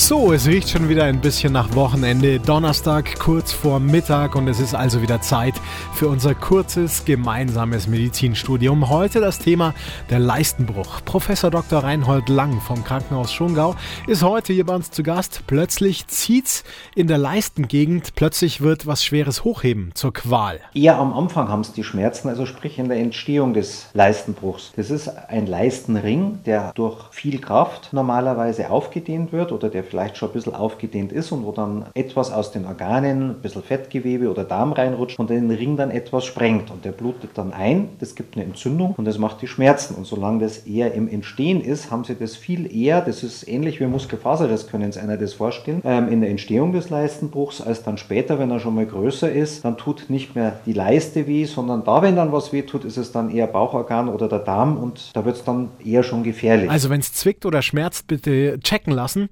So, es riecht schon wieder ein bisschen nach Wochenende. Donnerstag kurz vor Mittag und es ist also wieder Zeit für unser kurzes gemeinsames Medizinstudium. Heute das Thema der Leistenbruch. Professor Dr. Reinhold Lang vom Krankenhaus Schongau ist heute hier bei uns zu Gast. Plötzlich zieht's in der Leistengegend, plötzlich wird was Schweres hochheben zur Qual. Eher am Anfang haben es die Schmerzen, also sprich in der Entstehung des Leistenbruchs. Das ist ein Leistenring, der durch viel Kraft normalerweise aufgedehnt wird oder der vielleicht schon ein bisschen aufgedehnt ist und wo dann etwas aus den Organen, ein bisschen Fettgewebe oder Darm reinrutscht und den Ring dann etwas sprengt und der blutet dann ein, das gibt eine Entzündung und das macht die Schmerzen und solange das eher im Entstehen ist, haben sie das viel eher, das ist ähnlich wie Muskelfaser, das können sich einer das vorstellen, ähm, in der Entstehung des Leistenbruchs, als dann später, wenn er schon mal größer ist, dann tut nicht mehr die Leiste weh, sondern da, wenn dann was weh tut, ist es dann eher Bauchorgan oder der Darm und da wird es dann eher schon gefährlich. Also wenn es zwickt oder schmerzt, bitte checken lassen.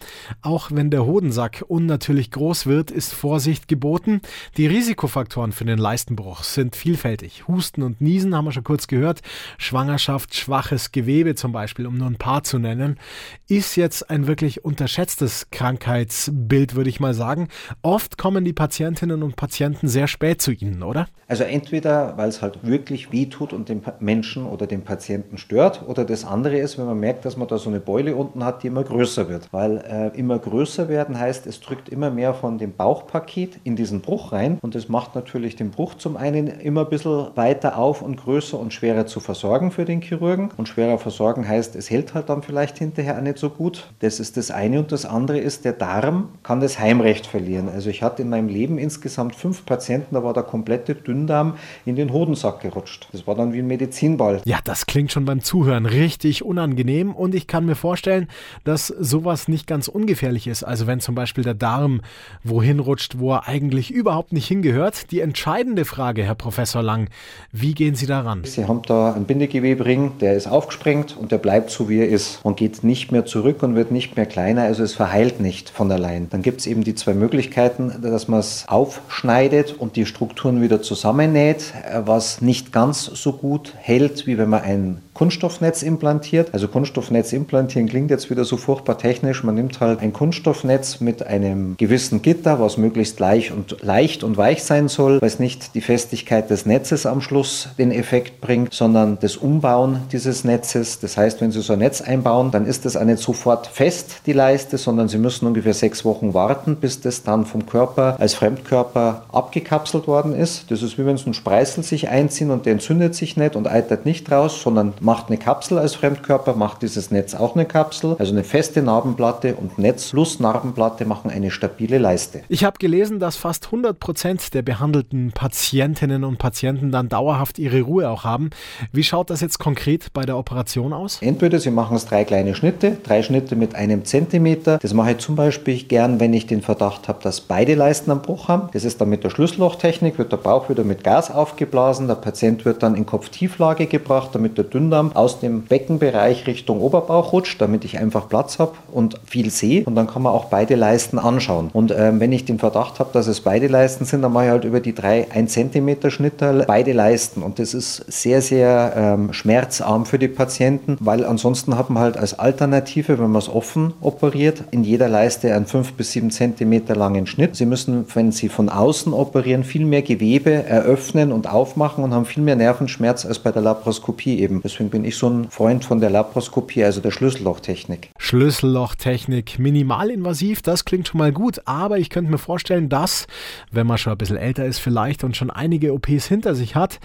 Auch wenn der Hodensack unnatürlich groß wird, ist Vorsicht geboten. Die Risikofaktoren für den Leistenbruch sind vielfältig. Husten und Niesen haben wir schon kurz gehört. Schwangerschaft, schwaches Gewebe zum Beispiel, um nur ein paar zu nennen, ist jetzt ein wirklich unterschätztes Krankheitsbild, würde ich mal sagen. Oft kommen die Patientinnen und Patienten sehr spät zu Ihnen, oder? Also entweder, weil es halt wirklich weh tut und den Menschen oder den Patienten stört, oder das andere ist, wenn man merkt, dass man da so eine Beule unten hat, die immer größer wird. Weil äh, immer größer werden heißt, es drückt immer mehr von dem Bauchpaket in diesen Bruch rein und das macht natürlich den Bruch zum einen immer ein bisschen weiter auf und größer und schwerer zu versorgen für den Chirurgen. Und schwerer versorgen heißt, es hält halt dann vielleicht hinterher auch nicht so gut. Das ist das eine und das andere ist, der Darm kann das Heimrecht verlieren. Also ich hatte in meinem Leben insgesamt fünf Patienten, da war der komplette Dünndarm in den Hodensack gerutscht. Das war dann wie ein Medizinball. Ja, das klingt schon beim Zuhören richtig unangenehm und ich kann mir vorstellen, dass sowas nicht ganz ungefährlich ist. Also wenn zum Beispiel der Darm wohin rutscht, wo er eigentlich überhaupt nicht hingehört. Die entscheidende Frage, Herr Professor Lang, wie gehen Sie daran? Sie haben da einen Bindegewebring, der ist aufgesprengt und der bleibt so, wie er ist und geht nicht mehr zurück und wird nicht mehr kleiner. Also es verheilt nicht von allein. Dann gibt es eben die zwei Möglichkeiten, dass man es aufschneidet und die Strukturen wieder zusammennäht, was nicht ganz so gut hält, wie wenn man ein Kunststoffnetz implantiert. Also Kunststoffnetz implantieren klingt jetzt wieder so furchtbar technisch. Man nimmt halt ein Kunststoffnetz mit einem gewissen Gitter, was möglichst leicht und, leicht und weich sein soll, weil es nicht die Festigkeit des Netzes am Schluss den Effekt bringt, sondern das Umbauen dieses Netzes. Das heißt, wenn Sie so ein Netz einbauen, dann ist das auch nicht sofort fest, die Leiste, sondern Sie müssen ungefähr sechs Wochen warten, bis das dann vom Körper als Fremdkörper abgekapselt worden ist. Das ist wie wenn so ein Spreißel sich einziehen und der entzündet sich nicht und eitert nicht raus, sondern macht eine Kapsel als Fremdkörper, macht dieses Netz auch eine Kapsel, also eine feste Narbenplatte und Netz plus Narbenplatte machen eine stabile Leiste. Ich habe gelesen, dass fast 100 Prozent der behandelten Patientinnen und Patienten dann dauerhaft ihre Ruhe auch haben. Wie schaut das jetzt konkret bei der Operation aus? Entweder Sie machen es drei kleine Schnitte, drei Schnitte mit einem Zentimeter. Das mache ich zum Beispiel gern, wenn ich den Verdacht habe, dass beide Leisten am Bruch haben. Das ist dann mit der Schlüssellochtechnik, wird der Bauch wieder mit Gas aufgeblasen. Der Patient wird dann in Kopftieflage gebracht, damit der Dünndarm Dünndarm aus dem Beckenbereich Richtung Oberbauch rutscht, damit ich einfach Platz habe und viel sehe. Und dann kann man auch beide Leisten anschauen. Und ähm, wenn ich den Verdacht habe, dass es beide Leisten sind, dann mache ich halt über die drei 1 cm Schnitte beide Leisten. Und das ist sehr, sehr ähm, schmerzarm für die Patienten, weil ansonsten hat man halt als Alternative, wenn man es offen operiert, in jeder Leiste einen 5 bis 7 cm langen Schnitt. Sie müssen, wenn Sie von außen operieren, viel mehr Gewebe eröffnen und aufmachen und haben viel mehr Nervenschmerz als bei der Laparoskopie eben. Deswegen bin ich so ein Freund von der Laparoskopie, also der Schlüssellochtechnik. Schlüssellochtechnik, minimalinvasiv, das klingt schon mal gut, aber ich könnte mir vorstellen, dass, wenn man schon ein bisschen älter ist vielleicht und schon einige OPs hinter sich hat,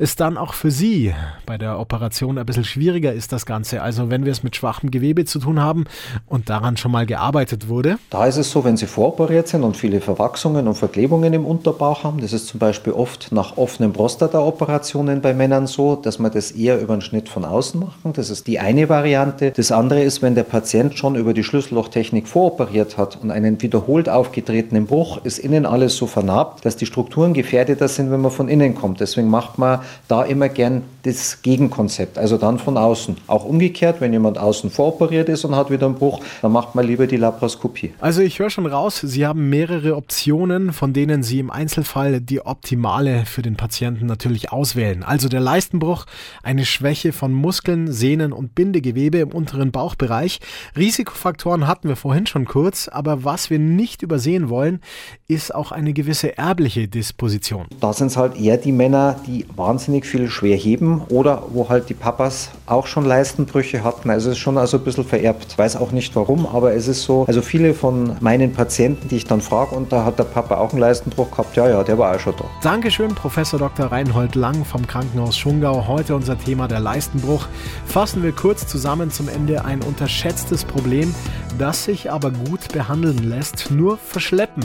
es dann auch für Sie bei der Operation ein bisschen schwieriger ist, das Ganze. Also wenn wir es mit schwachem Gewebe zu tun haben und daran schon mal gearbeitet wurde. Da ist es so, wenn Sie voroperiert sind und viele Verwachsungen und Verklebungen im Unterbauch haben, das ist zum Beispiel oft nach offenen Prostata-Operationen bei Männern so, dass man das eher über einen Schnitt von außen machen. Das ist die eine Variante. Das andere ist, wenn der Patient schon über die Schlüssellochtechnik voroperiert hat und einen wiederholt aufgetretenen Bruch, ist innen alles so vernarbt, dass die Strukturen gefährdeter sind, wenn man von innen kommt. Deswegen macht man da immer gern das Gegenkonzept, also dann von außen. Auch umgekehrt, wenn jemand außen voroperiert ist und hat wieder einen Bruch, dann macht man lieber die Laparoskopie. Also ich höre schon raus, Sie haben mehrere Optionen, von denen Sie im Einzelfall die optimale für den Patienten natürlich auswählen. Also der Leistenbruch, eine Schwäche von Muskeln, Sehnen und Bindegewebe im unteren Bauchbereich. Risikofaktoren hatten wir vorhin schon kurz, aber was wir nicht übersehen wollen, ist auch eine gewisse erbliche Disposition. Da sind es halt eher die Männer, die wahnsinnig viel schwer heben oder wo halt die Papas auch schon Leistenbrüche hatten. Also es ist schon also ein bisschen vererbt. Weiß auch nicht warum, aber es ist so, also viele von meinen Patienten, die ich dann frage, und da hat der Papa auch einen Leistenbruch gehabt, ja, ja, der war auch schon da. Dankeschön, Professor Dr. Reinhold Lang vom Krankenhaus Schungau. Heute unser Thema der Leistenbruch. Fassen wir kurz zusammen zum Ende ein unterschätztes Problem, das sich aber gut behandeln lässt, nur verschleppen.